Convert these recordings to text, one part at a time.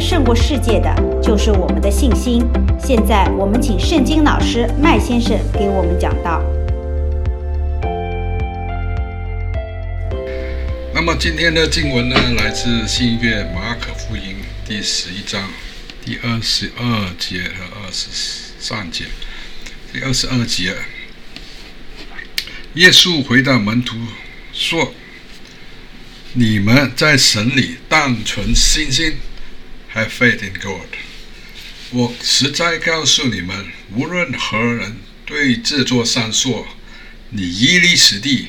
胜过世界的，就是我们的信心。现在，我们请圣经老师麦先生给我们讲道。那么今天的经文呢，来自新约马可福音第十一章第二十二节和二十三节。第二十二节，耶稣回答门徒说：“你们在神里当存信心，Have faith in God。我实在告诉你们，无论何人对这座山说：‘你移离此地，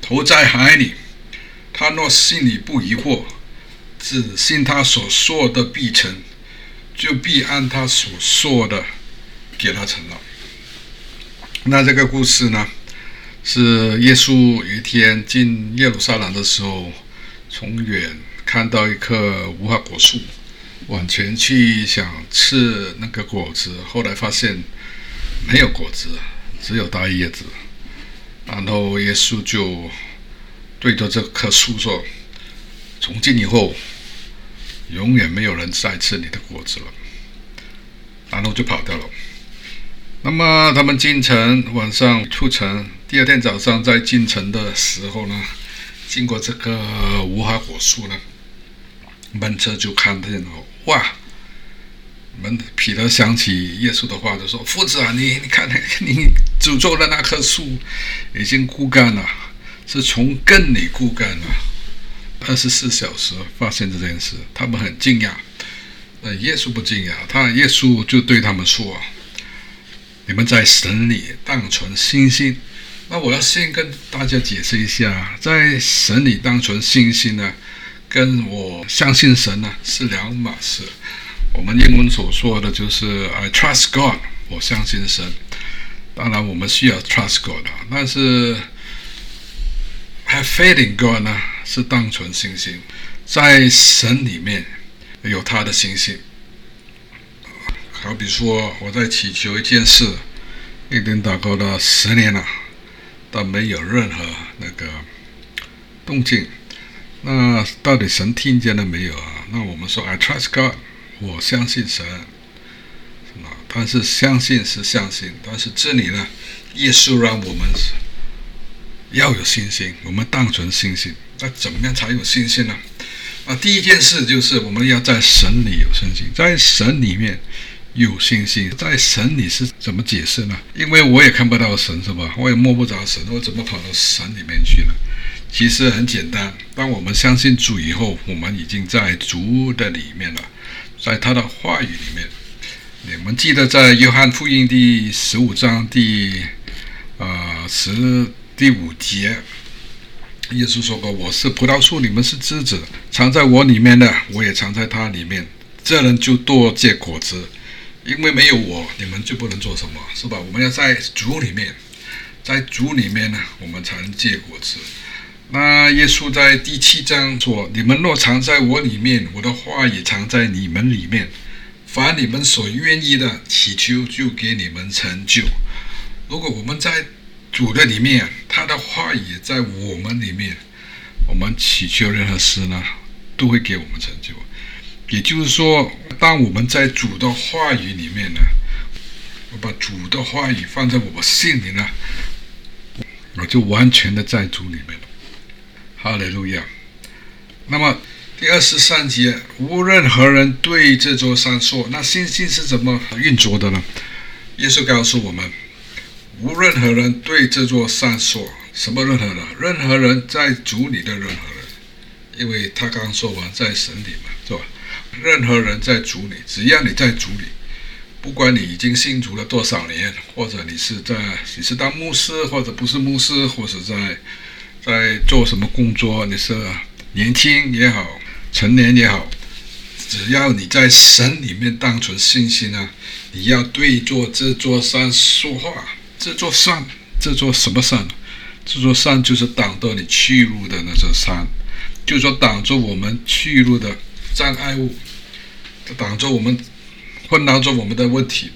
投在海里。’”他若心里不疑惑，只信他所说的必成，就必按他所说的给他成了。那这个故事呢，是耶稣有一天进耶路撒冷的时候，从远看到一棵无花果树，往前去想吃那个果子，后来发现没有果子，只有大叶子，然后耶稣就。对着这棵树说：“从今以后，永远没有人再吃你的果子了。”然后就跑掉了。那么他们进城，晚上出城，第二天早上在进城的时候呢，经过这个无花果树呢，门车就看见了，哇！门彼得想起耶稣的话，就说：“夫子啊，你你看，你诅咒的那棵树已经枯干了。”是从根里枯干了，二十四小时发现这件事，他们很惊讶。那耶稣不惊讶，他耶稣就对他们说：“你们在神里当存信心。”那我要先跟大家解释一下，在神里当存信心呢，跟我相信神呢是两码事。我们英文所说的就是 “I trust God”，我相信神。当然，我们需要 trust God，但是。Have faith in God 呢，是单纯信心，在神里面有他的信心。好比说，我在祈求一件事，已经祷告了十年了，但没有任何那个动静。那到底神听见了没有啊？那我们说，I trust God，我相信神，是吗？但是相信是相信，但是这里呢，耶稣让我们。要有信心，我们当存信心。那怎么样才有信心呢？啊，第一件事就是我们要在神里有信心，在神里面有信心。在神里是怎么解释呢？因为我也看不到神，是吧？我也摸不着神，我怎么跑到神里面去呢？其实很简单，当我们相信主以后，我们已经在主的里面了，在他的话语里面。你们记得在约翰福音第十五章第啊、呃、十。第五节，耶稣说过：“我是葡萄树，你们是枝子，藏在我里面的，我也藏在他里面。这人就多结果子，因为没有我，你们就不能做什么，是吧？我们要在主里面，在主里面呢，我们才能结果子。那耶稣在第七章说：‘你们若藏在我里面，我的话也藏在你们里面。凡你们所愿意的，祈求就给你们成就。’如果我们在主的里面，他的话语在我们里面，我们祈求任何事呢，都会给我们成就。也就是说，当我们在主的话语里面呢，我把主的话语放在我心里呢，我就完全的在主里面了。哈利路亚。那么第二十三节，无任何人对这座山说，那信心是怎么运作的呢？耶稣告诉我们。无任何人对这座山说什么，任何人，任何人在主里的任何人，因为他刚说完在神里嘛，是吧？任何人在主里，只要你在主里，不管你已经信主了多少年，或者你是在你是当牧师，或者不是牧师，或者在在做什么工作，你是年轻也好，成年也好，只要你在神里面当存信心啊，你要对着这座山说话。这座山，这座什么山？这座山就是挡到你去路的那座山，就是说挡住我们去路的障碍物，挡住我们，困扰着我们的问题。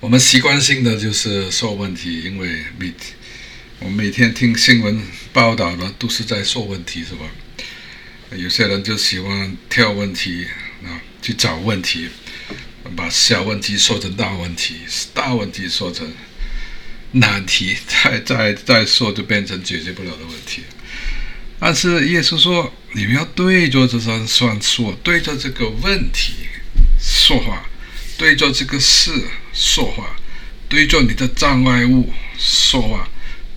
我们习惯性的就是说问题，因为每我每天听新闻报道的都是在说问题，是吧？有些人就喜欢挑问题，啊，去找问题，把小问题说成大问题，大问题说成难题，再再再说就变成解决不了的问题。但是耶稣说，你们要对着这山算数，对着这个问题说话，对着这个事说话，对着你的障碍物说话，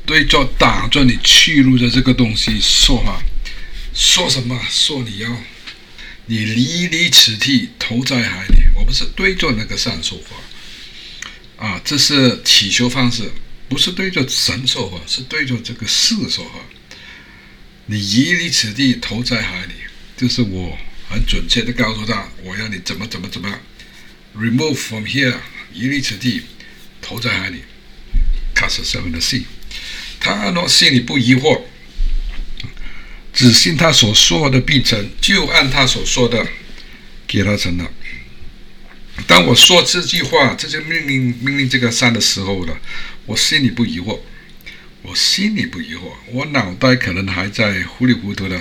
对着挡着你去路的这个东西说话。说什么？说你要你离离此地，投在海里。我不是对着那个山说话啊，这是祈求方式，不是对着神说话，是对着这个事说话。你离离此地，投在海里，就是我很准确的告诉他，我要你怎么怎么怎么，remove from here，离离此地，投在海里，cast seven the sea。他若心里不疑惑，只信他所说的必成，就按他所说的给他成了。当我说这句话，这就命令命令这个山的时候了，我心里不疑惑。我心里不疑惑，我脑袋可能还在糊里糊涂的，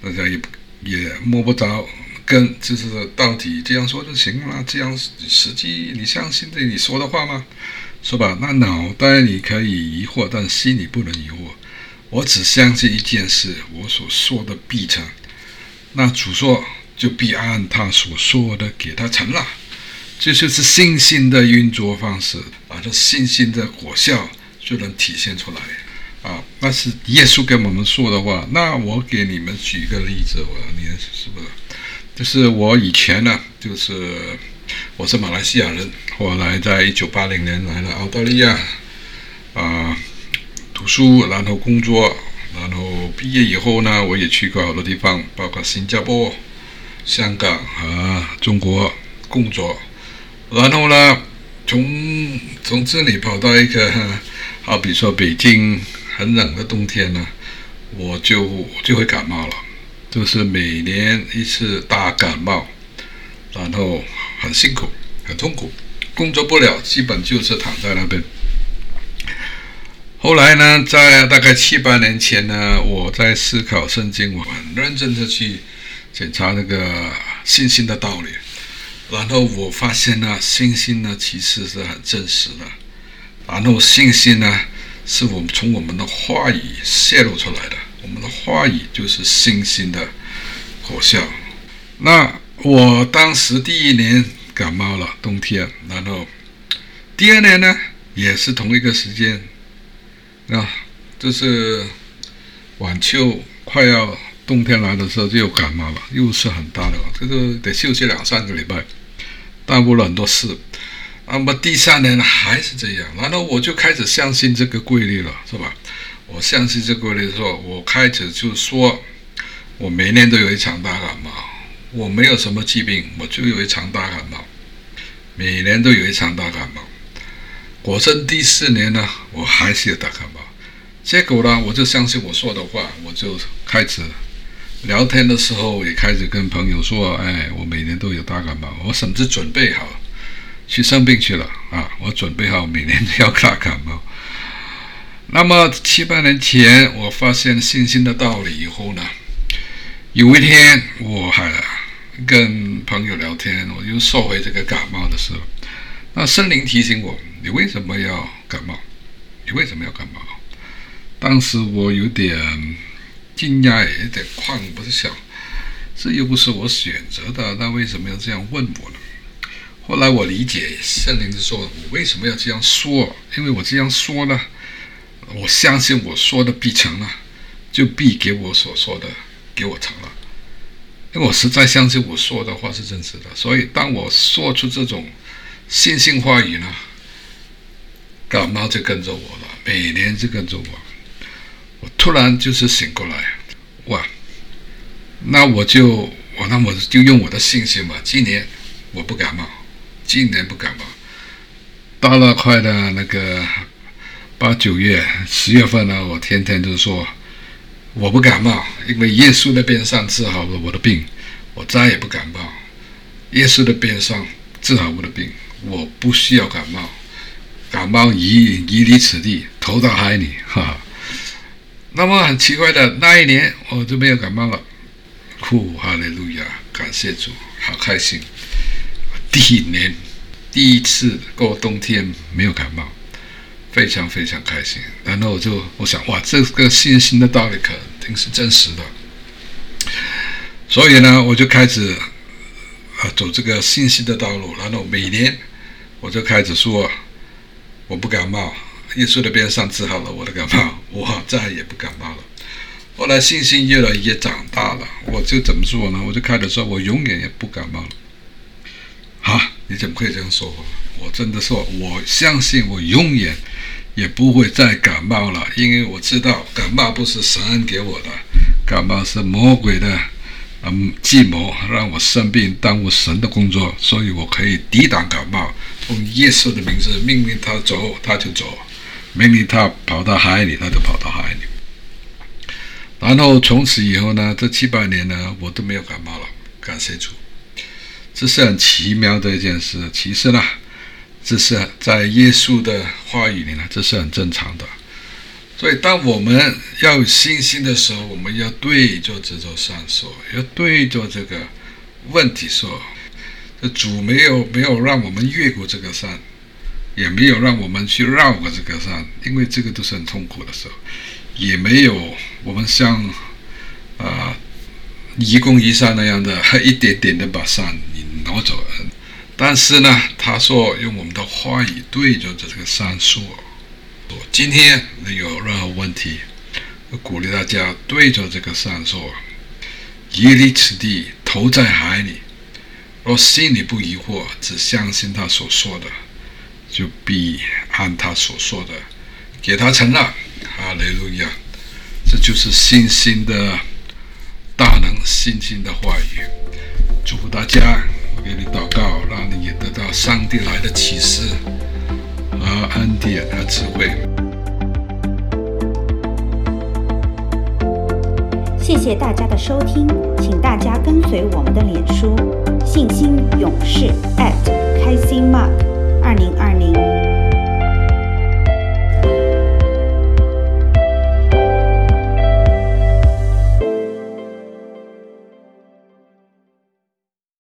大家也也摸不着根，就是到底这样说就行了？这样实际你相信这你说的话吗？说吧，那脑袋你可以疑惑，但心里不能疑惑。我只相信一件事，我所说的必成。那主说就必按他所说的给他成了，这就是信心的运作方式，把这信心的果效。就能体现出来啊！那是耶稣跟我们说的话。那我给你们举个例子，我你是不是？就是我以前呢，就是我是马来西亚人，后来在一九八零年来了澳大利亚啊读书，然后工作，然后毕业以后呢，我也去过好多地方，包括新加坡、香港和中国工作，然后呢，从从这里跑到一个。好比说北京很冷的冬天呢，我就就会感冒了，就是每年一次大感冒，然后很辛苦，很痛苦，工作不了，基本就是躺在那边。后来呢，在大概七八年前呢，我在思考圣经，我很认真的去检查那个信心的道理，然后我发现呢，信心呢其实是很真实的。然后信心呢，是我们从我们的话语泄露出来的。我们的话语就是信心的果效。那我当时第一年感冒了，冬天，然后第二年呢，也是同一个时间，啊，就是晚秋快要冬天来的时候就感冒了，又是很大的，这个得休息两三个礼拜，耽误了很多事。那么第三年还是这样，然后我就开始相信这个规律了，是吧？我相信这个规律的时候，我开始就说，我每年都有一场大感冒，我没有什么疾病，我就有一场大感冒，每年都有一场大感冒。果真第四年呢，我还是有大感冒。结果呢，我就相信我说的话，我就开始聊天的时候也开始跟朋友说，哎，我每年都有大感冒，我甚至准备好。去生病去了啊！我准备好每年都要大感冒。那么七八年前，我发现信心的道理以后呢，有一天我还跟朋友聊天，我又说回这个感冒的事了，那圣灵提醒我：你为什么要感冒？你为什么要感冒？当时我有点惊讶，有点慌，不是想，这又不是我选择的，那为什么要这样问我呢？后来我理解圣灵就说：“我为什么要这样说？因为我这样说呢，我相信我说的必成了，就必给我所说的给我成了。因为我实在相信我说的话是真实的，所以当我说出这种信心话语呢，感冒就跟着我了，每年就跟着我。我突然就是醒过来，哇！那我就我那我就用我的信心吧，今年我不感冒。”今年不感冒，到了快的那个八九月、十月份呢，我天天就说我不感冒，因为耶稣的边上治好了我的病，我再也不感冒。耶稣的边上治好我的病，我不需要感冒，感冒移移离此地，投到海里，哈哈。那么很奇怪的，那一年我就没有感冒了，呼，哈利路亚，感谢主。好开心。第一年第一次过冬天没有感冒，非常非常开心。然后我就我想，哇，这个信心的道理肯定是真实的。所以呢，我就开始啊走这个信心的道路。然后每年我就开始说，我不感冒，耶稣的边上治好了我的感冒，我再也不感冒了。后来信心越来越长大了，我就怎么说呢？我就开始说，我永远也不感冒了。啊，你怎么可以这样说？我我真的说，我相信我永远也不会再感冒了，因为我知道感冒不是神恩给我的，感冒是魔鬼的。嗯，计谋让我生病，耽误神的工作，所以我可以抵挡感冒。用耶稣的名字命令他走，他就走；命令他跑到海里，他就跑到海里。然后从此以后呢，这七八年呢，我都没有感冒了。感谢主，这是很奇妙的一件事。其实呢，这是在耶稣的话语里呢，这是很正常的。所以，当我们要有信心的时候，我们要对着这座山说，要对着这个问题说：这主没有没有让我们越过这个山，也没有让我们去绕过这个山，因为这个都是很痛苦的时候，也没有我们像啊愚公移山那样的，一点点的把山你挪走。但是呢，他说用我们的话语对着这个山说。今天你有任何问题，我鼓励大家对着这个山说：“耶利此地，投在海里。若心里不疑惑，只相信他所说的，就必按他所说的给他成了。”哈利路亚！这就是信心的大能，信心的话语。祝福大家，我给你祷告，让你也得到上帝来的启示和恩典和智慧。谢谢大家的收听，请大家跟随我们的脸书“信心勇士”@开心 Mark 二零二零。